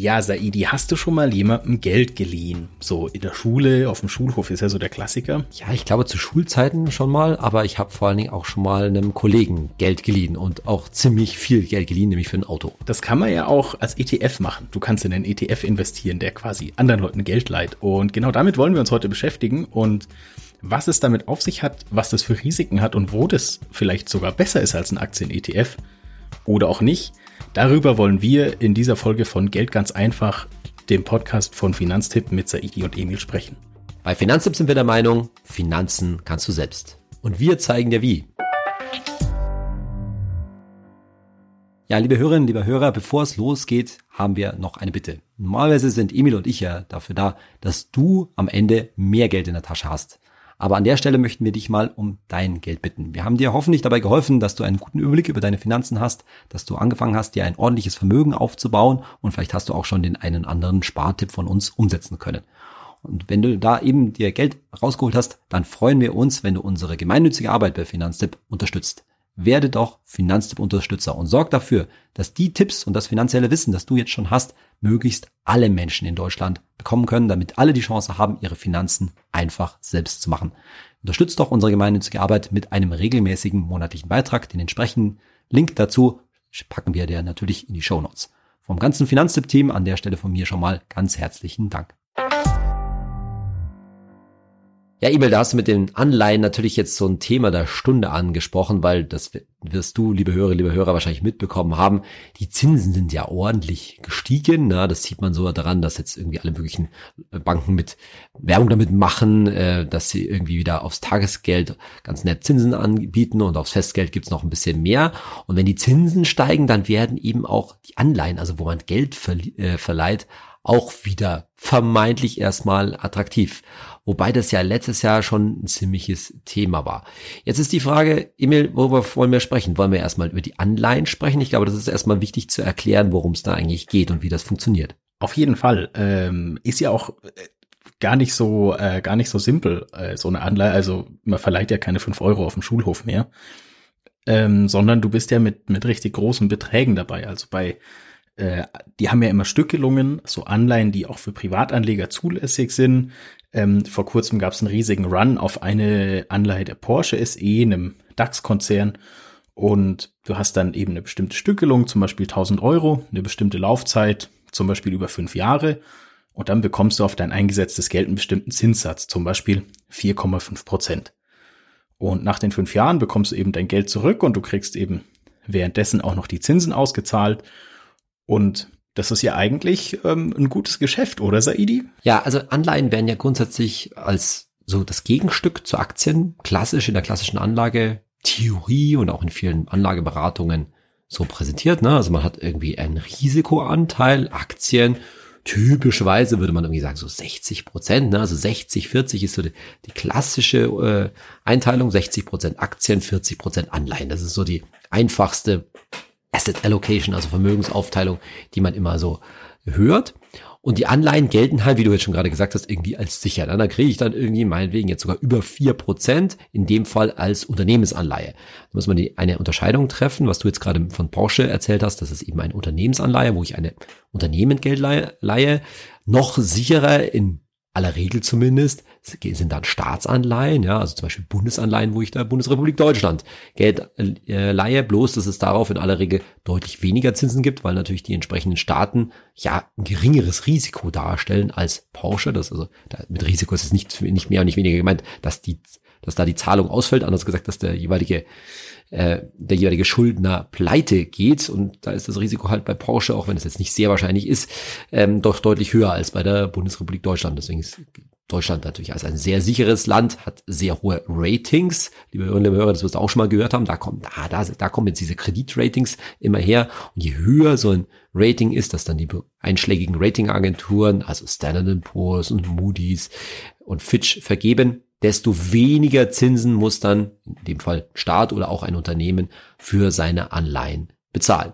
Ja, Saidi, hast du schon mal jemandem Geld geliehen? So in der Schule, auf dem Schulhof ist ja so der Klassiker. Ja, ich glaube zu Schulzeiten schon mal, aber ich habe vor allen Dingen auch schon mal einem Kollegen Geld geliehen und auch ziemlich viel Geld geliehen, nämlich für ein Auto. Das kann man ja auch als ETF machen. Du kannst in einen ETF investieren, der quasi anderen Leuten Geld leiht. Und genau damit wollen wir uns heute beschäftigen und was es damit auf sich hat, was das für Risiken hat und wo das vielleicht sogar besser ist als ein Aktien-ETF oder auch nicht. Darüber wollen wir in dieser Folge von Geld ganz einfach, dem Podcast von Finanztipp mit Saidi und Emil sprechen. Bei Finanztipp sind wir der Meinung, Finanzen kannst du selbst. Und wir zeigen dir wie. Ja, liebe Hörerinnen, liebe Hörer, bevor es losgeht, haben wir noch eine Bitte. Normalerweise sind Emil und ich ja dafür da, dass du am Ende mehr Geld in der Tasche hast. Aber an der Stelle möchten wir dich mal um dein Geld bitten. Wir haben dir hoffentlich dabei geholfen, dass du einen guten Überblick über deine Finanzen hast, dass du angefangen hast, dir ein ordentliches Vermögen aufzubauen und vielleicht hast du auch schon den einen anderen Spartipp von uns umsetzen können. Und wenn du da eben dir Geld rausgeholt hast, dann freuen wir uns, wenn du unsere gemeinnützige Arbeit bei Finanztipp unterstützt werde doch Finanztipp-Unterstützer und sorg dafür, dass die Tipps und das finanzielle Wissen, das du jetzt schon hast, möglichst alle Menschen in Deutschland bekommen können, damit alle die Chance haben, ihre Finanzen einfach selbst zu machen. Unterstützt doch unsere gemeinnützige Arbeit mit einem regelmäßigen monatlichen Beitrag. Den entsprechenden Link dazu packen wir dir natürlich in die Show Notes. Vom ganzen Finanztipp-Team an der Stelle von mir schon mal ganz herzlichen Dank. Ja, Emil, da hast du mit den Anleihen natürlich jetzt so ein Thema der Stunde angesprochen, weil das wirst du, liebe Hörer, liebe Hörer, wahrscheinlich mitbekommen haben. Die Zinsen sind ja ordentlich gestiegen. Na, das sieht man so daran, dass jetzt irgendwie alle möglichen Banken mit Werbung damit machen, äh, dass sie irgendwie wieder aufs Tagesgeld ganz nett Zinsen anbieten und aufs Festgeld gibt's noch ein bisschen mehr. Und wenn die Zinsen steigen, dann werden eben auch die Anleihen, also wo man Geld äh, verleiht, auch wieder vermeintlich erstmal attraktiv. Wobei das ja letztes Jahr schon ein ziemliches Thema war. Jetzt ist die Frage, Emil, worüber wollen wir sprechen? Wollen wir erstmal über die Anleihen sprechen? Ich glaube, das ist erstmal wichtig zu erklären, worum es da eigentlich geht und wie das funktioniert. Auf jeden Fall. Ähm, ist ja auch äh, gar nicht so, äh, gar nicht so simpel, äh, so eine Anleihe. Also man verleiht ja keine fünf Euro auf dem Schulhof mehr. Ähm, sondern du bist ja mit, mit richtig großen Beträgen dabei. Also bei äh, die haben ja immer Stückelungen, so Anleihen, die auch für Privatanleger zulässig sind. Ähm, vor kurzem gab es einen riesigen Run auf eine Anleihe der Porsche SE, einem DAX-Konzern. Und du hast dann eben eine bestimmte Stückelung, zum Beispiel 1000 Euro, eine bestimmte Laufzeit, zum Beispiel über fünf Jahre. Und dann bekommst du auf dein eingesetztes Geld einen bestimmten Zinssatz, zum Beispiel 4,5 Prozent. Und nach den fünf Jahren bekommst du eben dein Geld zurück und du kriegst eben währenddessen auch noch die Zinsen ausgezahlt. Und das ist ja eigentlich ähm, ein gutes Geschäft, oder Saidi? Ja, also Anleihen werden ja grundsätzlich als so das Gegenstück zu Aktien klassisch in der klassischen Anlage Theorie und auch in vielen Anlageberatungen so präsentiert. Ne? Also man hat irgendwie einen Risikoanteil, Aktien. Typischerweise würde man irgendwie sagen, so 60 Prozent, ne? also 60, 40 ist so die, die klassische äh, Einteilung, 60 Prozent Aktien, 40 Prozent Anleihen. Das ist so die einfachste Asset Allocation, also Vermögensaufteilung, die man immer so hört. Und die Anleihen gelten halt, wie du jetzt schon gerade gesagt hast, irgendwie als sicher. Dann da kriege ich dann irgendwie meinetwegen jetzt sogar über vier Prozent, in dem Fall als Unternehmensanleihe. Da muss man die, eine Unterscheidung treffen, was du jetzt gerade von Porsche erzählt hast, das ist eben eine Unternehmensanleihe, wo ich eine Unternehmengeld leihe, noch sicherer in aller Regel zumindest, sind dann Staatsanleihen, ja, also zum Beispiel Bundesanleihen, wo ich der Bundesrepublik Deutschland Geld äh, leihe, bloß dass es darauf in aller Regel deutlich weniger Zinsen gibt, weil natürlich die entsprechenden Staaten ja ein geringeres Risiko darstellen als Porsche. Das also da, mit Risiko ist es nicht, nicht mehr und nicht weniger gemeint, dass die, dass da die Zahlung ausfällt, anders gesagt, dass der jeweilige äh, der jeweilige Schuldner pleite geht. Und da ist das Risiko halt bei Porsche, auch wenn es jetzt nicht sehr wahrscheinlich ist, ähm, doch deutlich höher als bei der Bundesrepublik Deutschland. Deswegen ist Deutschland natürlich als ein sehr sicheres Land, hat sehr hohe Ratings. Liebe Hörerinnen und Hörer, das wirst du auch schon mal gehört haben. Da kommen, da, da, da kommen jetzt diese Kreditratings immer her. Und je höher so ein Rating ist, dass dann die einschlägigen Ratingagenturen, also Standard Poor's und Moody's und Fitch vergeben, desto weniger Zinsen muss dann, in dem Fall Staat oder auch ein Unternehmen, für seine Anleihen bezahlen.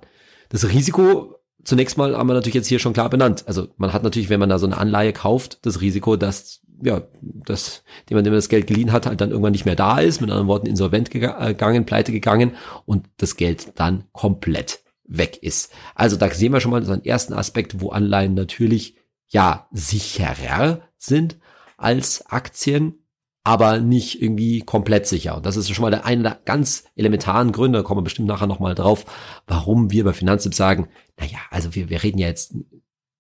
Das Risiko, zunächst mal haben wir natürlich jetzt hier schon klar benannt. Also man hat natürlich, wenn man da so eine Anleihe kauft, das Risiko, dass ja, dass jemand, dem das Geld geliehen hat, halt dann irgendwann nicht mehr da ist, mit anderen Worten insolvent gegangen, pleite gegangen und das Geld dann komplett weg ist. Also da sehen wir schon mal so einen ersten Aspekt, wo Anleihen natürlich ja sicherer sind als Aktien, aber nicht irgendwie komplett sicher. Und das ist schon mal der eine der ganz elementaren Gründe, da kommen wir bestimmt nachher nochmal drauf, warum wir bei Finanztipp sagen, naja, also wir, wir reden ja jetzt,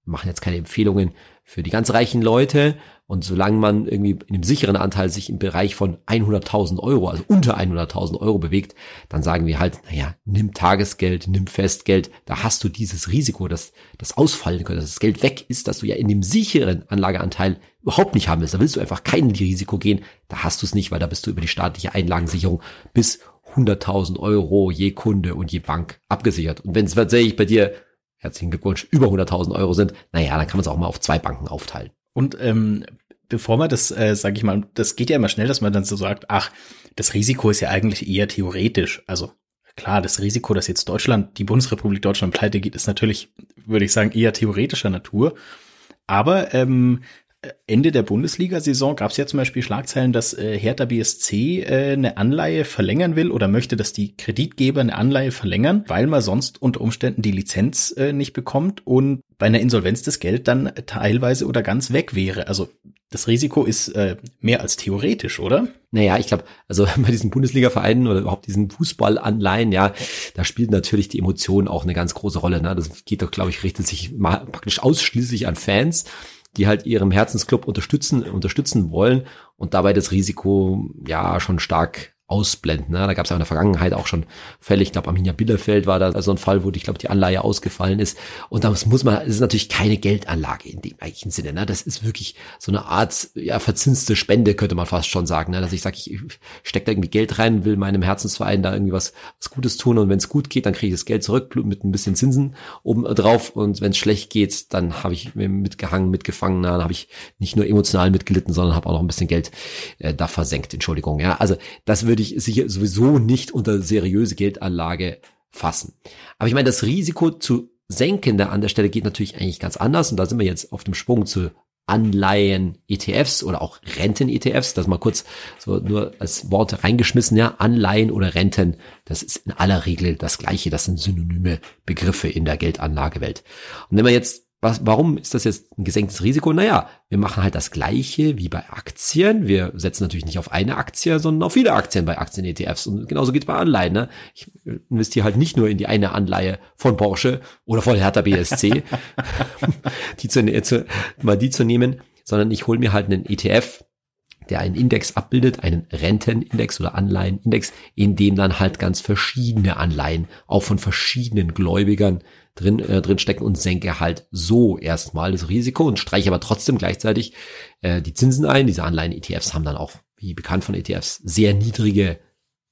machen jetzt keine Empfehlungen für die ganz reichen Leute. Und solange man irgendwie in einem sicheren Anteil sich im Bereich von 100.000 Euro, also unter 100.000 Euro bewegt, dann sagen wir halt, naja, nimm Tagesgeld, nimm Festgeld, da hast du dieses Risiko, dass das ausfallen könnte, dass das Geld weg ist, dass du ja in dem sicheren Anlageanteil überhaupt nicht haben willst. Da willst du einfach kein Risiko gehen, da hast du es nicht, weil da bist du über die staatliche Einlagensicherung bis 100.000 Euro je Kunde und je Bank abgesichert. Und wenn es tatsächlich bei dir herzlichen Glückwunsch, über 100.000 Euro sind, naja, dann kann man es auch mal auf zwei Banken aufteilen. Und ähm, bevor man das, äh, sage ich mal, das geht ja immer schnell, dass man dann so sagt, ach, das Risiko ist ja eigentlich eher theoretisch. Also klar, das Risiko, dass jetzt Deutschland, die Bundesrepublik Deutschland pleite geht, ist natürlich, würde ich sagen, eher theoretischer Natur. Aber ähm, Ende der Bundesliga-Saison gab es ja zum Beispiel Schlagzeilen, dass äh, Hertha BSC äh, eine Anleihe verlängern will oder möchte, dass die Kreditgeber eine Anleihe verlängern, weil man sonst unter Umständen die Lizenz äh, nicht bekommt und bei einer Insolvenz das Geld dann teilweise oder ganz weg wäre. Also das Risiko ist äh, mehr als theoretisch, oder? Naja, ich glaube, also bei diesen Bundesliga-Vereinen oder überhaupt diesen Fußballanleihen, ja, da spielt natürlich die Emotion auch eine ganz große Rolle. Ne? Das geht doch, glaube ich, richtet sich praktisch ausschließlich an Fans die halt ihrem Herzensclub unterstützen, unterstützen wollen und dabei das Risiko ja schon stark ausblenden. Ne? Da gab es ja in der Vergangenheit auch schon Fälle, ich glaube Arminia Bielefeld war da so ein Fall, wo ich glaube die Anleihe ausgefallen ist. Und da muss man, es ist natürlich keine Geldanlage in dem eigentlichen Sinne. Ne? Das ist wirklich so eine Art ja, verzinste Spende, könnte man fast schon sagen. Ne? Dass ich sage, ich stecke da irgendwie Geld rein, will meinem Herzensverein da irgendwie was, was Gutes tun und wenn es gut geht, dann kriege ich das Geld zurück mit ein bisschen Zinsen oben drauf und wenn es schlecht geht, dann habe ich mir mitgehangen, mitgefangen, dann habe ich nicht nur emotional mitgelitten, sondern habe auch noch ein bisschen Geld äh, da versenkt. Entschuldigung. Ja, also das würde würde ich sicher sowieso nicht unter seriöse Geldanlage fassen. Aber ich meine, das Risiko zu senken da an der Stelle geht natürlich eigentlich ganz anders. Und da sind wir jetzt auf dem Sprung zu Anleihen-ETFs oder auch Renten-ETFs. Das mal kurz so nur als Wort reingeschmissen. Ja, Anleihen oder Renten, das ist in aller Regel das Gleiche. Das sind synonyme Begriffe in der Geldanlagewelt. Und wenn wir jetzt was, warum ist das jetzt ein gesenktes Risiko? Naja, wir machen halt das Gleiche wie bei Aktien. Wir setzen natürlich nicht auf eine Aktie, sondern auf viele Aktien bei Aktien-ETFs. Und genauso geht es bei Anleihen. Ne? Ich investiere halt nicht nur in die eine Anleihe von Porsche oder von Hertha BSC, die zu, zu, mal die zu nehmen, sondern ich hole mir halt einen ETF, der einen Index abbildet, einen Rentenindex oder Anleihenindex, in dem dann halt ganz verschiedene Anleihen auch von verschiedenen Gläubigern drin, äh, drin stecken und senke halt so erstmal das Risiko und streiche aber trotzdem gleichzeitig äh, die Zinsen ein. Diese Anleihen-ETFs haben dann auch, wie bekannt von ETFs, sehr niedrige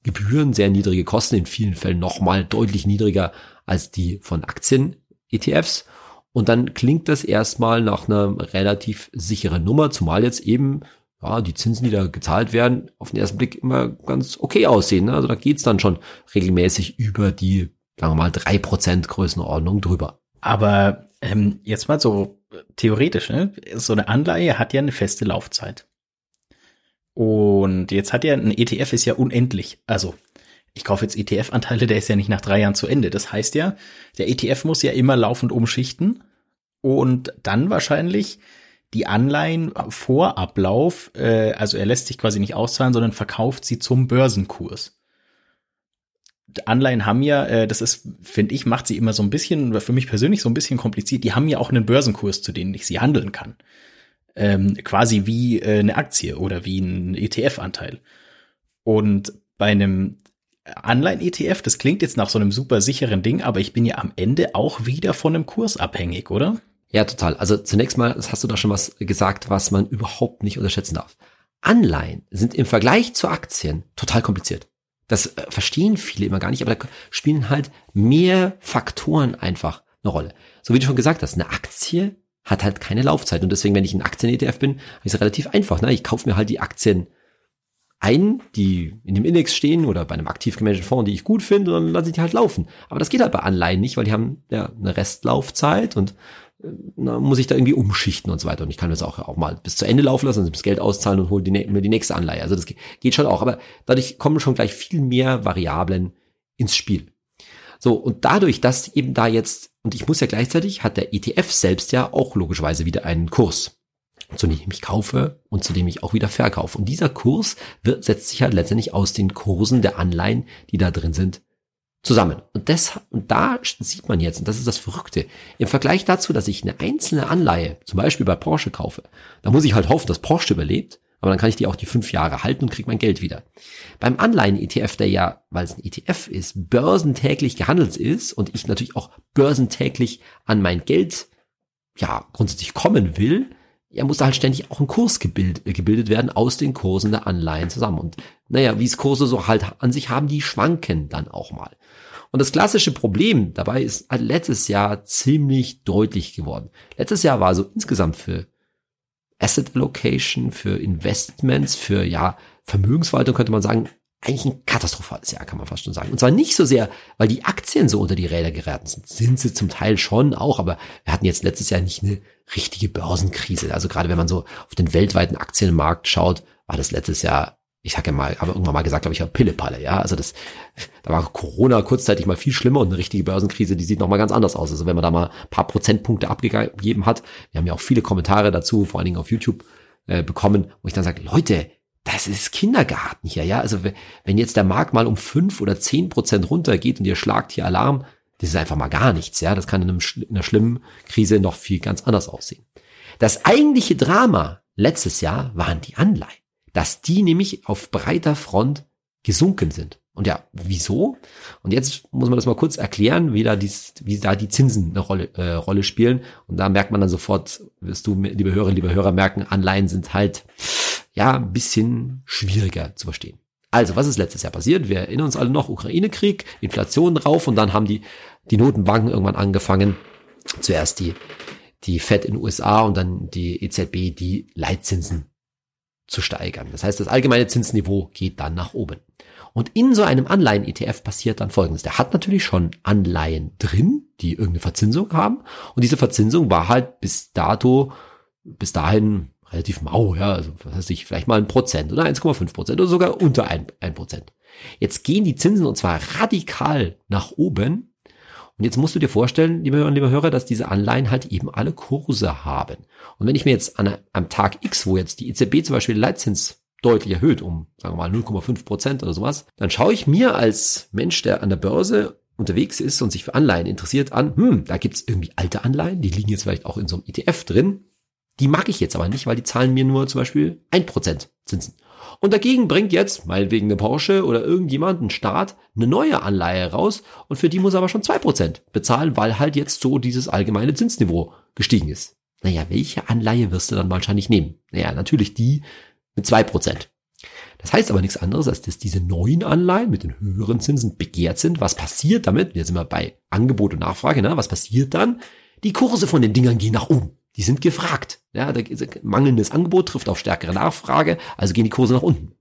Gebühren, sehr niedrige Kosten, in vielen Fällen nochmal deutlich niedriger als die von Aktien-ETFs. Und dann klingt das erstmal nach einer relativ sicheren Nummer, zumal jetzt eben ja, die Zinsen, die da gezahlt werden, auf den ersten Blick immer ganz okay aussehen. Ne? Also da geht's dann schon regelmäßig über die sagen wir mal, drei Prozent Größenordnung drüber. Aber ähm, jetzt mal so theoretisch, ne? so eine Anleihe hat ja eine feste Laufzeit. Und jetzt hat ja ein ETF ist ja unendlich. Also ich kaufe jetzt ETF-Anteile, der ist ja nicht nach drei Jahren zu Ende. Das heißt ja, der ETF muss ja immer laufend umschichten und dann wahrscheinlich die Anleihen vor Ablauf, äh, also er lässt sich quasi nicht auszahlen, sondern verkauft sie zum Börsenkurs. Anleihen haben ja, äh, das ist, finde ich, macht sie immer so ein bisschen, für mich persönlich so ein bisschen kompliziert, die haben ja auch einen Börsenkurs, zu denen ich sie handeln kann. Ähm, quasi wie äh, eine Aktie oder wie ein ETF-Anteil. Und bei einem Anleihen-ETF, das klingt jetzt nach so einem super sicheren Ding, aber ich bin ja am Ende auch wieder von einem Kurs abhängig, oder? Ja, total. Also zunächst mal hast du da schon was gesagt, was man überhaupt nicht unterschätzen darf. Anleihen sind im Vergleich zu Aktien total kompliziert. Das äh, verstehen viele immer gar nicht, aber da spielen halt mehr Faktoren einfach eine Rolle. So wie du schon gesagt hast, eine Aktie hat halt keine Laufzeit und deswegen, wenn ich ein Aktien-ETF bin, ist es relativ einfach. Ne? Ich kaufe mir halt die Aktien ein, die in dem Index stehen oder bei einem aktiv gemanagten Fonds, die ich gut finde, und dann lasse ich die halt laufen. Aber das geht halt bei Anleihen nicht, weil die haben ja eine Restlaufzeit und na, muss ich da irgendwie umschichten und so weiter. Und ich kann das auch, auch mal bis zu Ende laufen lassen, also das Geld auszahlen und hole die, mir die nächste Anleihe. Also das geht schon auch. Aber dadurch kommen schon gleich viel mehr Variablen ins Spiel. So, und dadurch, dass eben da jetzt, und ich muss ja gleichzeitig, hat der ETF selbst ja auch logischerweise wieder einen Kurs, zu dem ich kaufe und zu dem ich auch wieder verkaufe. Und dieser Kurs wird, setzt sich halt letztendlich aus den Kursen der Anleihen, die da drin sind, zusammen. Und das, und da sieht man jetzt, und das ist das Verrückte, im Vergleich dazu, dass ich eine einzelne Anleihe, zum Beispiel bei Porsche kaufe, da muss ich halt hoffen, dass Porsche überlebt, aber dann kann ich die auch die fünf Jahre halten und kriege mein Geld wieder. Beim Anleihen-ETF, der ja, weil es ein ETF ist, börsentäglich gehandelt ist und ich natürlich auch börsentäglich an mein Geld, ja, grundsätzlich kommen will, ja, muss da halt ständig auch ein Kurs gebildet, gebildet werden aus den Kursen der Anleihen zusammen. Und naja, wie es Kurse so halt an sich haben, die schwanken dann auch mal. Und das klassische Problem dabei ist letztes Jahr ziemlich deutlich geworden. Letztes Jahr war so insgesamt für Asset Allocation, für Investments, für ja Vermögensverwaltung könnte man sagen, eigentlich ein katastrophales Jahr, kann man fast schon sagen. Und zwar nicht so sehr, weil die Aktien so unter die Räder geraten sind. Sind sie zum Teil schon auch, aber wir hatten jetzt letztes Jahr nicht eine richtige Börsenkrise. Also gerade wenn man so auf den weltweiten Aktienmarkt schaut, war das letztes Jahr ich sag ja mal, habe irgendwann mal gesagt, glaube ich, Pillepalle, ja. Also das, da war Corona kurzzeitig mal viel schlimmer und eine richtige Börsenkrise, die sieht noch mal ganz anders aus. Also wenn man da mal ein paar Prozentpunkte abgegeben hat, wir haben ja auch viele Kommentare dazu, vor allen Dingen auf YouTube äh, bekommen, wo ich dann sage, Leute, das ist Kindergarten hier, ja. Also wenn jetzt der Markt mal um fünf oder zehn Prozent runtergeht und ihr schlagt hier Alarm, das ist einfach mal gar nichts, ja. Das kann in, einem, in einer schlimmen Krise noch viel ganz anders aussehen. Das eigentliche Drama letztes Jahr waren die Anleihen dass die nämlich auf breiter Front gesunken sind. Und ja, wieso? Und jetzt muss man das mal kurz erklären, wie da, dies, wie da die Zinsen eine Rolle, äh, Rolle spielen. Und da merkt man dann sofort, wirst du, liebe Hörerinnen, liebe Hörer, merken, Anleihen sind halt, ja, ein bisschen schwieriger zu verstehen. Also, was ist letztes Jahr passiert? Wir erinnern uns alle noch, Ukraine-Krieg, Inflation drauf und dann haben die, die Notenbanken irgendwann angefangen, zuerst die, die Fed in den USA und dann die EZB, die Leitzinsen zu steigern. Das heißt, das allgemeine Zinsniveau geht dann nach oben. Und in so einem Anleihen-ETF passiert dann Folgendes. Der hat natürlich schon Anleihen drin, die irgendeine Verzinsung haben. Und diese Verzinsung war halt bis dato, bis dahin relativ mau, ja, also was weiß ich, vielleicht mal ein Prozent oder 1,5 Prozent oder sogar unter ein, ein Prozent. Jetzt gehen die Zinsen und zwar radikal nach oben und jetzt musst du dir vorstellen, liebe Hörer, liebe Hörer, dass diese Anleihen halt eben alle Kurse haben. Und wenn ich mir jetzt an, am Tag X, wo jetzt die EZB zum Beispiel Leitzins deutlich erhöht, um, sagen wir mal, 0,5 Prozent oder sowas, dann schaue ich mir als Mensch, der an der Börse unterwegs ist und sich für Anleihen interessiert, an, hm, da gibt's irgendwie alte Anleihen, die liegen jetzt vielleicht auch in so einem ETF drin. Die mag ich jetzt aber nicht, weil die zahlen mir nur zum Beispiel ein Prozent Zinsen. Und dagegen bringt jetzt, meinetwegen eine Porsche oder irgendjemand, ein Staat, eine neue Anleihe raus und für die muss er aber schon zwei Prozent bezahlen, weil halt jetzt so dieses allgemeine Zinsniveau gestiegen ist. Naja, welche Anleihe wirst du dann wahrscheinlich nehmen? Naja, natürlich die mit zwei Prozent. Das heißt aber nichts anderes, als dass diese neuen Anleihen mit den höheren Zinsen begehrt sind. Was passiert damit? Wir sind mal bei Angebot und Nachfrage. Ne? Was passiert dann? Die Kurse von den Dingern gehen nach oben die sind gefragt. Ja, da, mangelndes Angebot trifft auf stärkere Nachfrage, also gehen die Kurse nach unten.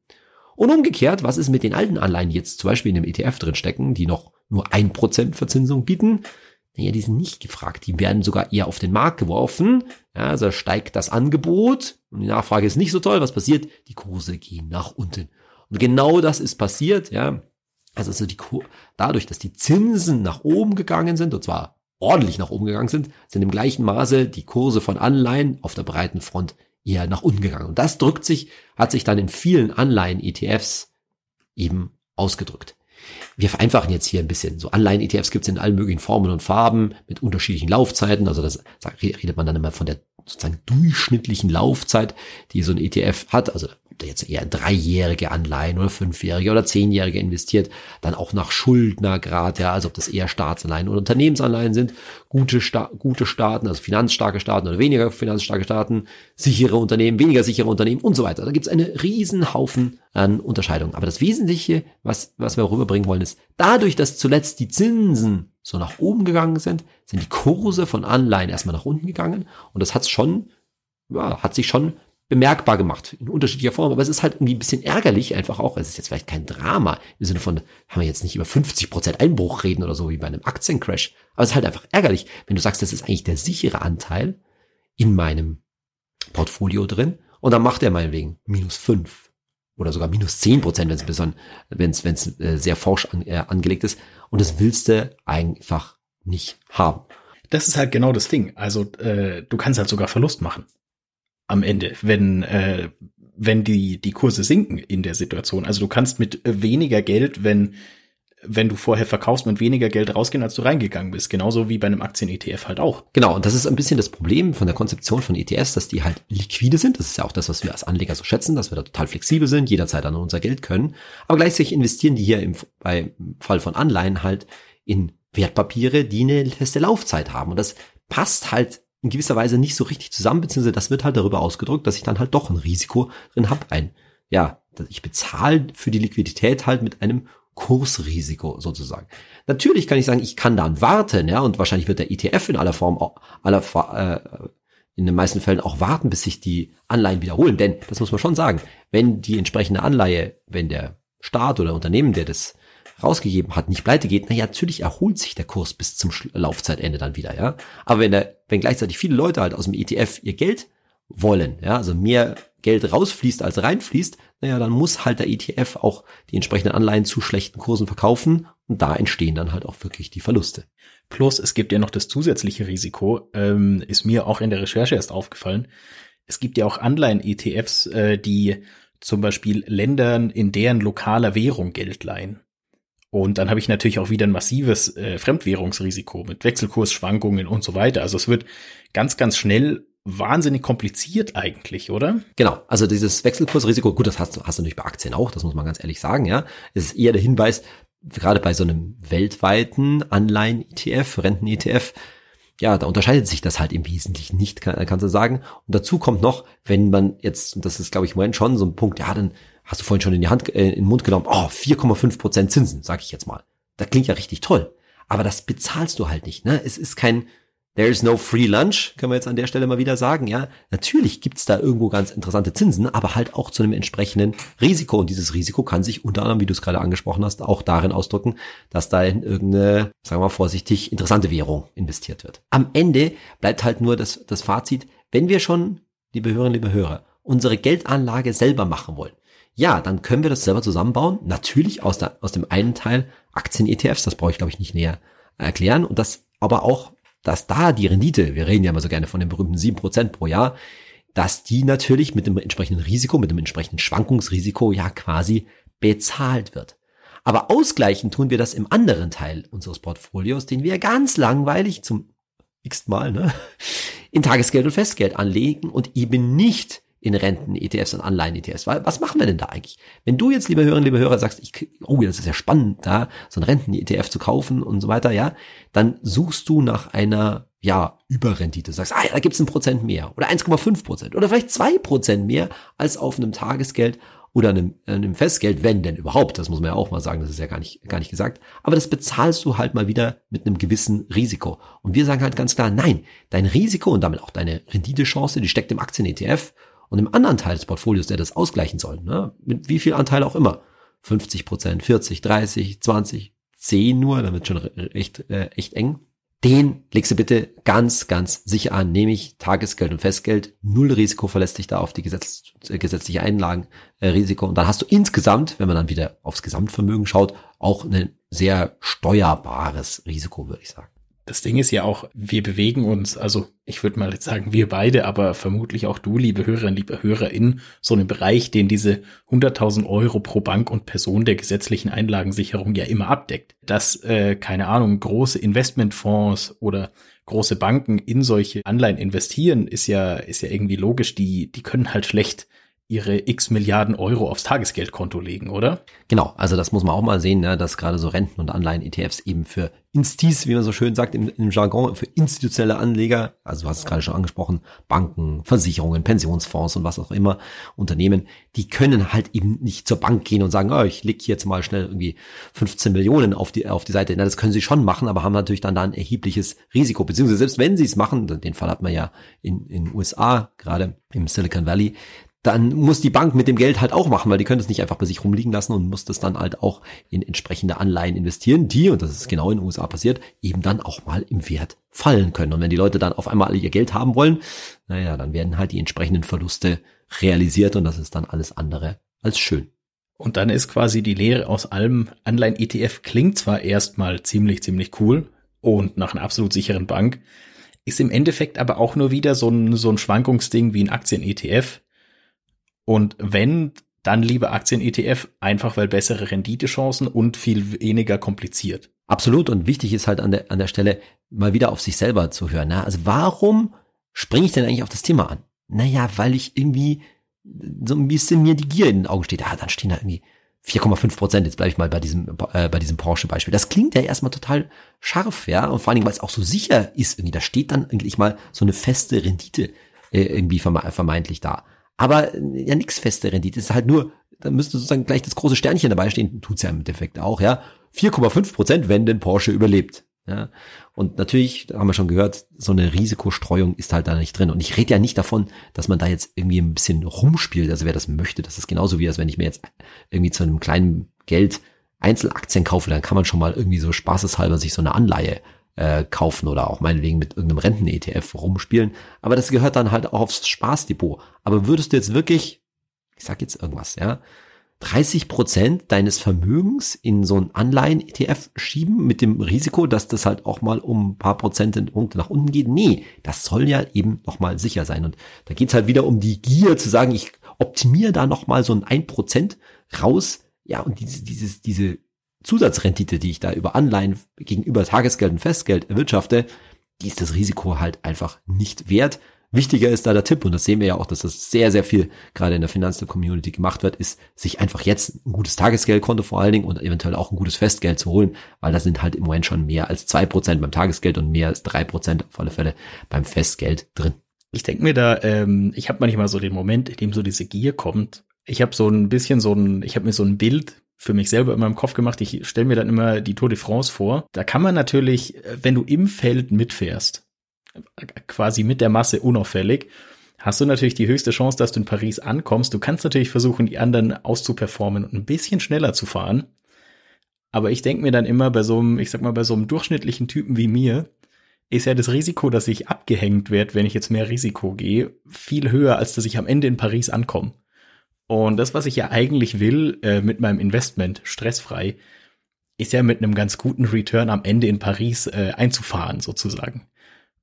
Und umgekehrt, was ist mit den alten Anleihen, die jetzt zum Beispiel in einem ETF drin stecken, die noch nur ein Prozent Verzinsung bieten? Naja, die sind nicht gefragt. Die werden sogar eher auf den Markt geworfen. Ja, also steigt das Angebot und die Nachfrage ist nicht so toll. Was passiert? Die Kurse gehen nach unten. Und genau das ist passiert, ja. Also, also die Kur dadurch, dass die Zinsen nach oben gegangen sind, und zwar ordentlich nach oben gegangen sind, sind im gleichen Maße die Kurse von Anleihen auf der breiten Front eher nach unten gegangen. Und das drückt sich, hat sich dann in vielen Anleihen-ETFs eben ausgedrückt. Wir vereinfachen jetzt hier ein bisschen. So Anleihen-ETFs gibt es in allen möglichen Formen und Farben mit unterschiedlichen Laufzeiten. Also das redet man dann immer von der sozusagen durchschnittlichen Laufzeit, die so ein ETF hat. Also der jetzt eher dreijährige Anleihen oder fünfjährige oder zehnjährige investiert, dann auch nach Schuldnergrad, ja, also ob das eher Staatsanleihen oder Unternehmensanleihen sind, gute, Sta gute Staaten, also finanzstarke Staaten oder weniger finanzstarke Staaten, sichere Unternehmen, weniger sichere Unternehmen und so weiter. Da gibt es einen riesen Haufen an Unterscheidungen. Aber das Wesentliche, was, was wir rüberbringen wollen, ist, dadurch, dass zuletzt die Zinsen so nach oben gegangen sind, sind die Kurse von Anleihen erstmal nach unten gegangen und das hat schon, ja, hat sich schon bemerkbar gemacht in unterschiedlicher Form. Aber es ist halt irgendwie ein bisschen ärgerlich einfach auch. Es ist jetzt vielleicht kein Drama im Sinne von, haben wir jetzt nicht über 50 Prozent Einbruch reden oder so wie bei einem Aktiencrash. Aber es ist halt einfach ärgerlich, wenn du sagst, das ist eigentlich der sichere Anteil in meinem Portfolio drin und dann macht er meinetwegen minus fünf oder sogar minus zehn Prozent, wenn es äh, sehr forsch an, äh, angelegt ist. Und das willst du einfach nicht haben. Das ist halt genau das Ding. Also äh, du kannst halt sogar Verlust machen am Ende, wenn äh, wenn die die Kurse sinken in der Situation. Also du kannst mit weniger Geld, wenn wenn du vorher verkaufst, mit weniger Geld rausgehen, als du reingegangen bist. Genauso wie bei einem Aktien-ETF halt auch. Genau, und das ist ein bisschen das Problem von der Konzeption von ETFs, dass die halt liquide sind. Das ist ja auch das, was wir als Anleger so schätzen, dass wir da total flexibel sind, jederzeit an unser Geld können. Aber gleichzeitig investieren die hier im, im Fall von Anleihen halt in Wertpapiere, die eine feste Laufzeit haben. Und das passt halt in gewisser Weise nicht so richtig zusammen, beziehungsweise das wird halt darüber ausgedrückt, dass ich dann halt doch ein Risiko drin habe. Ein, ja, ich bezahle für die Liquidität halt mit einem Kursrisiko sozusagen. Natürlich kann ich sagen, ich kann dann warten, ja, und wahrscheinlich wird der ETF in aller Form, aller, äh, in den meisten Fällen auch warten, bis sich die Anleihen wiederholen. Denn, das muss man schon sagen, wenn die entsprechende Anleihe, wenn der Staat oder Unternehmen, der das rausgegeben hat, nicht pleite geht, naja, natürlich erholt sich der Kurs bis zum Laufzeitende dann wieder, ja. Aber wenn der, wenn gleichzeitig viele Leute halt aus dem ETF ihr Geld wollen, ja, also mehr Geld rausfließt als reinfließt, naja, dann muss halt der ETF auch die entsprechenden Anleihen zu schlechten Kursen verkaufen und da entstehen dann halt auch wirklich die Verluste. Plus, es gibt ja noch das zusätzliche Risiko, ähm, ist mir auch in der Recherche erst aufgefallen. Es gibt ja auch Anleihen-ETFs, äh, die zum Beispiel Ländern in deren lokaler Währung Geld leihen. Und dann habe ich natürlich auch wieder ein massives äh, Fremdwährungsrisiko mit Wechselkursschwankungen und so weiter. Also es wird ganz, ganz schnell wahnsinnig kompliziert eigentlich, oder? Genau, also dieses Wechselkursrisiko, gut, das hast du, hast du natürlich bei Aktien auch, das muss man ganz ehrlich sagen, ja. Es ist eher der Hinweis, gerade bei so einem weltweiten Anleihen-ETF, Renten-ETF, ja, da unterscheidet sich das halt im Wesentlichen nicht, kann, kannst du sagen. Und dazu kommt noch, wenn man jetzt, und das ist, glaube ich, im Moment schon so ein Punkt, ja, dann hast du vorhin schon in die Hand, äh, in den Mund genommen, oh, 4,5 Prozent Zinsen, sag ich jetzt mal. Das klingt ja richtig toll. Aber das bezahlst du halt nicht, ne? Es ist kein, There is no free lunch, können wir jetzt an der Stelle mal wieder sagen, ja. Natürlich gibt's da irgendwo ganz interessante Zinsen, aber halt auch zu einem entsprechenden Risiko. Und dieses Risiko kann sich unter anderem, wie du es gerade angesprochen hast, auch darin ausdrücken, dass da in irgendeine, sagen wir mal vorsichtig, interessante Währung investiert wird. Am Ende bleibt halt nur das, das Fazit, wenn wir schon, liebe Hörerinnen, liebe Hörer, unsere Geldanlage selber machen wollen, ja, dann können wir das selber zusammenbauen. Natürlich aus, der, aus dem einen Teil Aktien-ETFs, das brauche ich glaube ich nicht näher erklären. Und das aber auch, dass da die Rendite, wir reden ja immer so gerne von den berühmten sieben Prozent pro Jahr, dass die natürlich mit dem entsprechenden Risiko, mit dem entsprechenden Schwankungsrisiko ja quasi bezahlt wird. Aber ausgleichen tun wir das im anderen Teil unseres Portfolios, den wir ganz langweilig zum x Mal ne, in Tagesgeld und Festgeld anlegen und eben nicht in Renten-ETFs und Anleihen-ETFs. Was machen wir denn da eigentlich? Wenn du jetzt, liebe Hörerinnen, liebe Hörer, sagst, ich, oh, das ist ja spannend, da so ein Renten-ETF zu kaufen und so weiter, ja, dann suchst du nach einer, ja, Überrendite. Sagst, ah, ja, da gibt's ein Prozent mehr oder 1,5 Prozent oder vielleicht zwei Prozent mehr als auf einem Tagesgeld oder einem, einem Festgeld, wenn denn überhaupt. Das muss man ja auch mal sagen, das ist ja gar nicht, gar nicht gesagt. Aber das bezahlst du halt mal wieder mit einem gewissen Risiko. Und wir sagen halt ganz klar, nein, dein Risiko und damit auch deine Renditechance, die steckt im Aktien-ETF und im anderen Teil des Portfolios, der das ausgleichen soll, ne, mit wie viel Anteil auch immer, 50 Prozent, 40, 30, 20, 10 nur, damit schon echt, äh, echt eng. Den legst du bitte ganz, ganz sicher an, nämlich Tagesgeld und Festgeld. Null Risiko verlässt dich da auf die Gesetz, äh, gesetzliche Einlagenrisiko. Äh, und dann hast du insgesamt, wenn man dann wieder aufs Gesamtvermögen schaut, auch ein sehr steuerbares Risiko, würde ich sagen das Ding ist ja auch, wir bewegen uns, also ich würde mal jetzt sagen, wir beide, aber vermutlich auch du, liebe Hörerinnen, liebe Hörer, in so einem Bereich, den diese 100.000 Euro pro Bank und Person der gesetzlichen Einlagensicherung ja immer abdeckt. Dass, äh, keine Ahnung, große Investmentfonds oder große Banken in solche Anleihen investieren, ist ja, ist ja irgendwie logisch, die, die können halt schlecht ihre x Milliarden Euro aufs Tagesgeldkonto legen, oder? Genau, also das muss man auch mal sehen, ne, dass gerade so Renten- und Anleihen-ETFs eben für Instis, wie man so schön sagt im, im Jargon, für institutionelle Anleger, also du hast es gerade schon angesprochen, Banken, Versicherungen, Pensionsfonds und was auch immer, Unternehmen, die können halt eben nicht zur Bank gehen und sagen, oh, ich leg jetzt mal schnell irgendwie 15 Millionen auf die, auf die Seite. Na, das können sie schon machen, aber haben natürlich dann da ein erhebliches Risiko, beziehungsweise selbst wenn sie es machen, den Fall hat man ja in in USA, gerade im Silicon Valley, dann muss die Bank mit dem Geld halt auch machen, weil die können es nicht einfach bei sich rumliegen lassen und muss das dann halt auch in entsprechende Anleihen investieren, die, und das ist genau in den USA passiert, eben dann auch mal im Wert fallen können. Und wenn die Leute dann auf einmal alle ihr Geld haben wollen, naja, dann werden halt die entsprechenden Verluste realisiert und das ist dann alles andere als schön. Und dann ist quasi die Lehre aus allem Anleihen-ETF klingt zwar erstmal ziemlich, ziemlich cool und nach einer absolut sicheren Bank, ist im Endeffekt aber auch nur wieder so ein, so ein Schwankungsding wie ein Aktien-ETF. Und wenn, dann lieber Aktien-ETF, einfach weil bessere Renditechancen und viel weniger kompliziert. Absolut. Und wichtig ist halt an der, an der Stelle mal wieder auf sich selber zu hören. Ne? Also warum springe ich denn eigentlich auf das Thema an? Naja, weil ich irgendwie so ein bisschen mir die Gier in den Augen steht. Ah, dann stehen da irgendwie 4,5 Prozent. Jetzt bleibe ich mal bei diesem, äh, bei diesem Porsche-Beispiel. Das klingt ja erstmal total scharf, ja. Und vor allen Dingen, weil es auch so sicher ist, irgendwie, da steht dann eigentlich mal so eine feste Rendite äh, irgendwie vermeintlich da. Aber äh, ja, nix feste Rendite. Es ist halt nur, da müsste sozusagen gleich das große Sternchen dabei stehen. Tut's ja im Endeffekt auch, ja. 4,5 Prozent, wenn denn Porsche überlebt. Ja. Und natürlich, haben wir schon gehört, so eine Risikostreuung ist halt da nicht drin. Und ich rede ja nicht davon, dass man da jetzt irgendwie ein bisschen rumspielt. Also wer das möchte, das ist genauso wie als wenn ich mir jetzt irgendwie zu einem kleinen Geld Einzelaktien kaufe, dann kann man schon mal irgendwie so spaßeshalber sich so eine Anleihe äh, kaufen oder auch meinetwegen mit irgendeinem Renten-ETF rumspielen. Aber das gehört dann halt auch aufs Spaßdepot. Aber würdest du jetzt wirklich, ich sag jetzt irgendwas, ja, 30 Prozent deines Vermögens in so ein Anleihen-ETF schieben mit dem Risiko, dass das halt auch mal um ein paar Prozentpunkte nach unten geht. Nee, das soll ja eben nochmal sicher sein. Und da geht's halt wieder um die Gier zu sagen, ich optimiere da nochmal so ein 1% raus. Ja, und diese, dieses, diese Zusatzrendite, die ich da über Anleihen gegenüber Tagesgeld und Festgeld erwirtschafte, die ist das Risiko halt einfach nicht wert. Wichtiger ist da der Tipp, und das sehen wir ja auch, dass das sehr, sehr viel gerade in der Finanzcommunity gemacht wird, ist, sich einfach jetzt ein gutes Tagesgeldkonto vor allen Dingen und eventuell auch ein gutes Festgeld zu holen, weil da sind halt im Moment schon mehr als zwei Prozent beim Tagesgeld und mehr als drei Prozent auf alle Fälle beim Festgeld drin. Ich denke mir da, ähm, ich habe manchmal so den Moment, in dem so diese Gier kommt. Ich habe so ein bisschen so ein, ich habe mir so ein Bild für mich selber in meinem Kopf gemacht. Ich stelle mir dann immer die Tour de France vor. Da kann man natürlich, wenn du im Feld mitfährst, quasi mit der Masse unauffällig, hast du natürlich die höchste Chance, dass du in Paris ankommst. Du kannst natürlich versuchen, die anderen auszuperformen und ein bisschen schneller zu fahren. Aber ich denke mir dann immer bei so einem, ich sag mal, bei so einem durchschnittlichen Typen wie mir, ist ja das Risiko, dass ich abgehängt werde, wenn ich jetzt mehr Risiko gehe, viel höher, als dass ich am Ende in Paris ankomme. Und das, was ich ja eigentlich will, äh, mit meinem Investment stressfrei, ist ja mit einem ganz guten Return am Ende in Paris äh, einzufahren, sozusagen.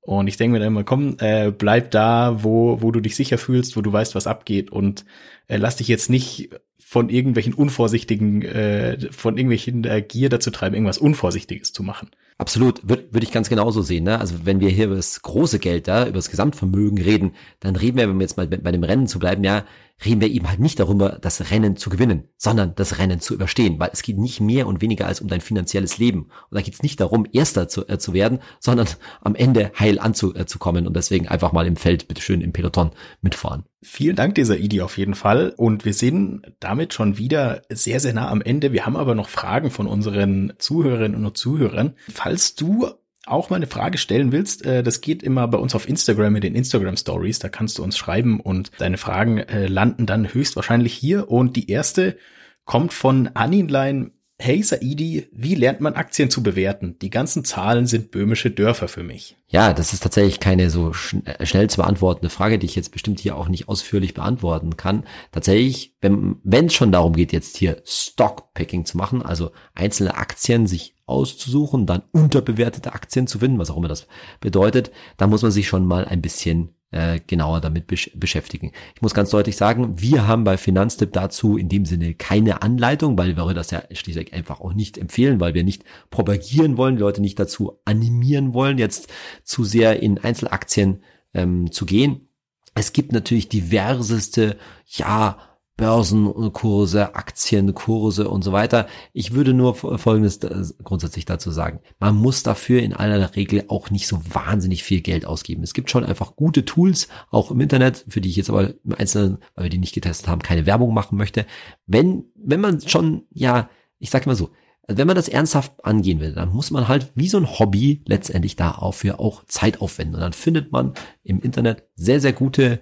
Und ich denke mir dann immer, komm, äh, bleib da, wo, wo du dich sicher fühlst, wo du weißt, was abgeht und äh, lass dich jetzt nicht von irgendwelchen unvorsichtigen, äh, von irgendwelchen äh, Gier dazu treiben, irgendwas Unvorsichtiges zu machen. Absolut, würde würd ich ganz genauso sehen. Ne? Also wenn wir hier über das große Geld da, über das Gesamtvermögen reden, dann reden wir, wenn wir jetzt mal bei dem Rennen zu bleiben, ja, reden wir eben halt nicht darüber, das Rennen zu gewinnen, sondern das Rennen zu überstehen, weil es geht nicht mehr und weniger als um dein finanzielles Leben. Und da geht es nicht darum, Erster zu, äh, zu werden, sondern am Ende heil anzukommen äh, und deswegen einfach mal im Feld, bitteschön, im Peloton mitfahren. Vielen Dank dieser Idi auf jeden Fall. Und wir sind damit schon wieder sehr, sehr nah am Ende. Wir haben aber noch Fragen von unseren Zuhörerinnen und Zuhörern. Falls du auch mal eine Frage stellen willst, äh, das geht immer bei uns auf Instagram in den Instagram Stories. Da kannst du uns schreiben und deine Fragen äh, landen dann höchstwahrscheinlich hier. Und die erste kommt von Aninlein. Hey Saidi, wie lernt man Aktien zu bewerten? Die ganzen Zahlen sind böhmische Dörfer für mich. Ja, das ist tatsächlich keine so schn äh, schnell zu beantwortende Frage, die ich jetzt bestimmt hier auch nicht ausführlich beantworten kann. Tatsächlich, wenn es schon darum geht, jetzt hier Stockpicking zu machen, also einzelne Aktien sich auszusuchen, dann unterbewertete Aktien zu finden, was auch immer das bedeutet, da muss man sich schon mal ein bisschen äh, genauer damit besch beschäftigen. Ich muss ganz deutlich sagen, wir haben bei Finanztipp dazu in dem Sinne keine Anleitung, weil wir das ja schließlich einfach auch nicht empfehlen, weil wir nicht propagieren wollen, die Leute nicht dazu animieren wollen, jetzt zu sehr in Einzelaktien ähm, zu gehen. Es gibt natürlich diverseste, ja, Börsenkurse, Aktienkurse und so weiter. Ich würde nur Folgendes grundsätzlich dazu sagen. Man muss dafür in aller Regel auch nicht so wahnsinnig viel Geld ausgeben. Es gibt schon einfach gute Tools, auch im Internet, für die ich jetzt aber im Einzelnen, weil wir die nicht getestet haben, keine Werbung machen möchte. Wenn, wenn man schon, ja, ich sag mal so, wenn man das ernsthaft angehen will, dann muss man halt wie so ein Hobby letztendlich dafür auch Zeit aufwenden. Und dann findet man im Internet sehr, sehr gute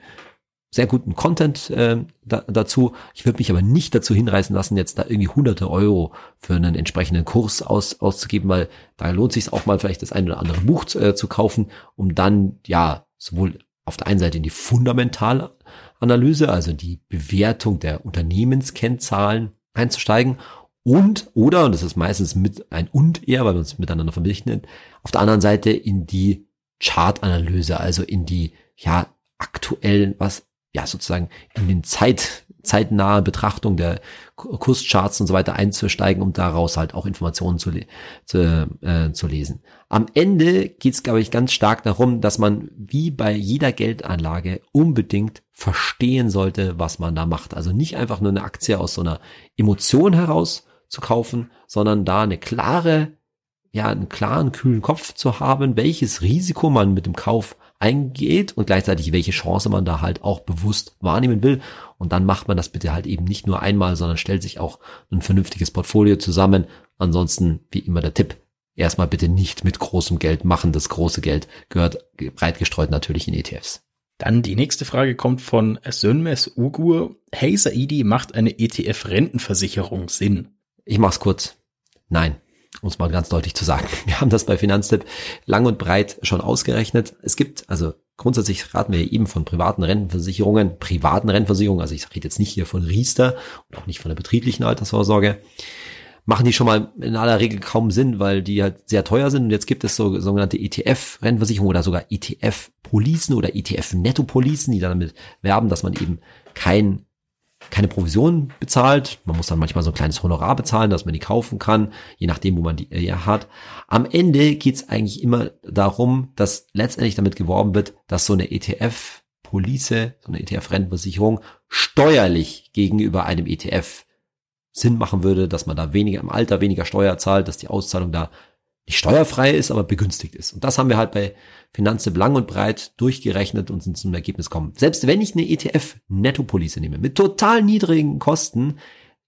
sehr guten Content äh, da, dazu. Ich würde mich aber nicht dazu hinreißen lassen, jetzt da irgendwie hunderte Euro für einen entsprechenden Kurs aus, auszugeben, weil da lohnt sich auch mal vielleicht das ein oder andere Buch äh, zu kaufen, um dann ja sowohl auf der einen Seite in die fundamentale Chartanalyse, also die Bewertung der Unternehmenskennzahlen einzusteigen und oder, und das ist meistens mit ein und eher, weil man es miteinander verbinden, auf der anderen Seite in die Chartanalyse, also in die ja aktuellen, was ja sozusagen in den Zeit zeitnahe Betrachtung der Kurscharts und so weiter einzusteigen, um daraus halt auch Informationen zu, zu, äh, zu lesen. Am Ende geht es, glaube ich, ganz stark darum, dass man wie bei jeder Geldanlage unbedingt verstehen sollte, was man da macht. Also nicht einfach nur eine Aktie aus so einer Emotion heraus zu kaufen, sondern da eine klare, ja, einen klaren, kühlen Kopf zu haben, welches Risiko man mit dem Kauf eingeht und gleichzeitig welche Chance man da halt auch bewusst wahrnehmen will. Und dann macht man das bitte halt eben nicht nur einmal, sondern stellt sich auch ein vernünftiges Portfolio zusammen. Ansonsten, wie immer der Tipp, erstmal bitte nicht mit großem Geld machen. Das große Geld gehört breit gestreut natürlich in ETFs. Dann die nächste Frage kommt von Sönmes Ugur. Hey Saidi, macht eine ETF-Rentenversicherung Sinn? Ich mach's kurz. Nein um es mal ganz deutlich zu sagen. Wir haben das bei Finanztipp lang und breit schon ausgerechnet. Es gibt, also grundsätzlich raten wir eben von privaten Rentenversicherungen, privaten Rentenversicherungen, also ich rede jetzt nicht hier von Riester und auch nicht von der betrieblichen Altersvorsorge, machen die schon mal in aller Regel kaum Sinn, weil die halt sehr teuer sind. Und jetzt gibt es so sogenannte ETF-Rentenversicherungen oder sogar ETF-Policen oder ETF-Netto-Policen, die damit werben, dass man eben kein keine Provision bezahlt. Man muss dann manchmal so ein kleines Honorar bezahlen, dass man die kaufen kann, je nachdem, wo man die äh, hat. Am Ende geht es eigentlich immer darum, dass letztendlich damit geworben wird, dass so eine ETF-Police, so eine ETF-Rentenversicherung steuerlich gegenüber einem ETF Sinn machen würde, dass man da weniger im Alter weniger Steuer zahlt, dass die Auszahlung da nicht steuerfrei ist, aber begünstigt ist. Und das haben wir halt bei Finanztipp lang und breit durchgerechnet und sind zum Ergebnis kommen. Selbst wenn ich eine ETF-Nettopolice nehme, mit total niedrigen Kosten,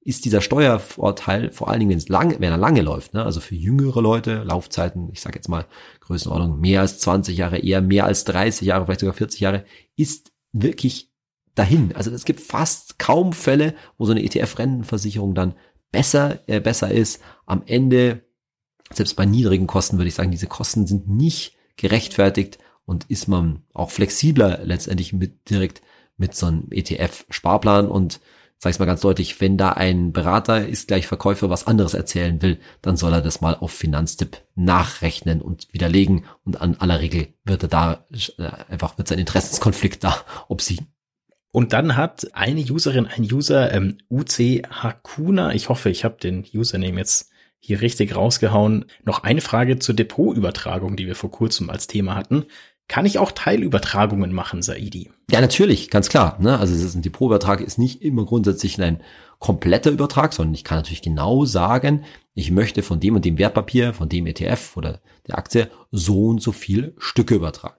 ist dieser Steuervorteil, vor allen Dingen, wenn es lang, wenn er lange läuft, ne, also für jüngere Leute, Laufzeiten, ich sage jetzt mal Größenordnung, mehr als 20 Jahre, eher mehr als 30 Jahre, vielleicht sogar 40 Jahre, ist wirklich dahin. Also es gibt fast kaum Fälle, wo so eine ETF-Rentenversicherung dann besser, äh, besser ist. Am Ende selbst bei niedrigen Kosten würde ich sagen, diese Kosten sind nicht gerechtfertigt und ist man auch flexibler letztendlich mit direkt mit so einem ETF-Sparplan und sag ich mal ganz deutlich, wenn da ein Berater ist gleich Verkäufer was anderes erzählen will, dann soll er das mal auf Finanztipp nachrechnen und widerlegen und an aller Regel wird er da äh, einfach wird sein Interessenskonflikt da obsiegen. Und dann hat eine Userin, ein User, ähm, UC Hakuna, ich hoffe, ich habe den Username jetzt hier richtig rausgehauen. Noch eine Frage zur Depotübertragung, die wir vor kurzem als Thema hatten. Kann ich auch Teilübertragungen machen, Saidi? Ja, natürlich, ganz klar. Ne? Also es ist ein Depotübertrag ist nicht immer grundsätzlich ein kompletter Übertrag, sondern ich kann natürlich genau sagen, ich möchte von dem und dem Wertpapier, von dem ETF oder der Aktie so und so viele Stücke übertragen.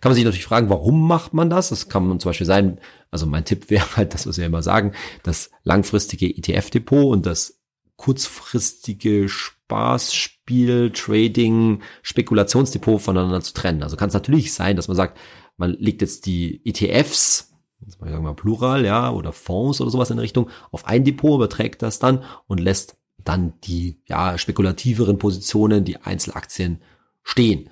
Kann man sich natürlich fragen, warum macht man das? Das kann man zum Beispiel sein, also mein Tipp wäre halt, das was wir immer sagen, das langfristige ETF-Depot und das kurzfristige Spaßspiel, Trading, Spekulationsdepot voneinander zu trennen. Also kann es natürlich sein, dass man sagt, man legt jetzt die ETFs, sagen wir Plural, ja, oder Fonds oder sowas in Richtung, auf ein Depot, überträgt das dann und lässt dann die ja spekulativeren Positionen, die Einzelaktien stehen.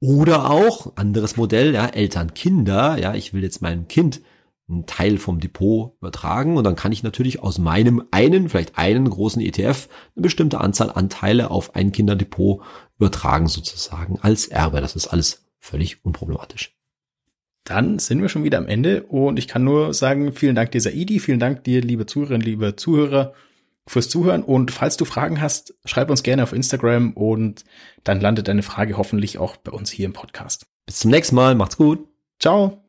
Oder auch anderes Modell, ja, Eltern, Kinder, ja, ich will jetzt meinem Kind einen Teil vom Depot übertragen und dann kann ich natürlich aus meinem einen, vielleicht einen großen ETF eine bestimmte Anzahl Anteile auf ein Kinderdepot übertragen sozusagen als Erbe. Das ist alles völlig unproblematisch. Dann sind wir schon wieder am Ende und ich kann nur sagen, vielen Dank dir, Saidi, vielen Dank dir, liebe Zuhörerinnen, liebe Zuhörer, fürs Zuhören und falls du Fragen hast, schreib uns gerne auf Instagram und dann landet deine Frage hoffentlich auch bei uns hier im Podcast. Bis zum nächsten Mal, macht's gut. Ciao.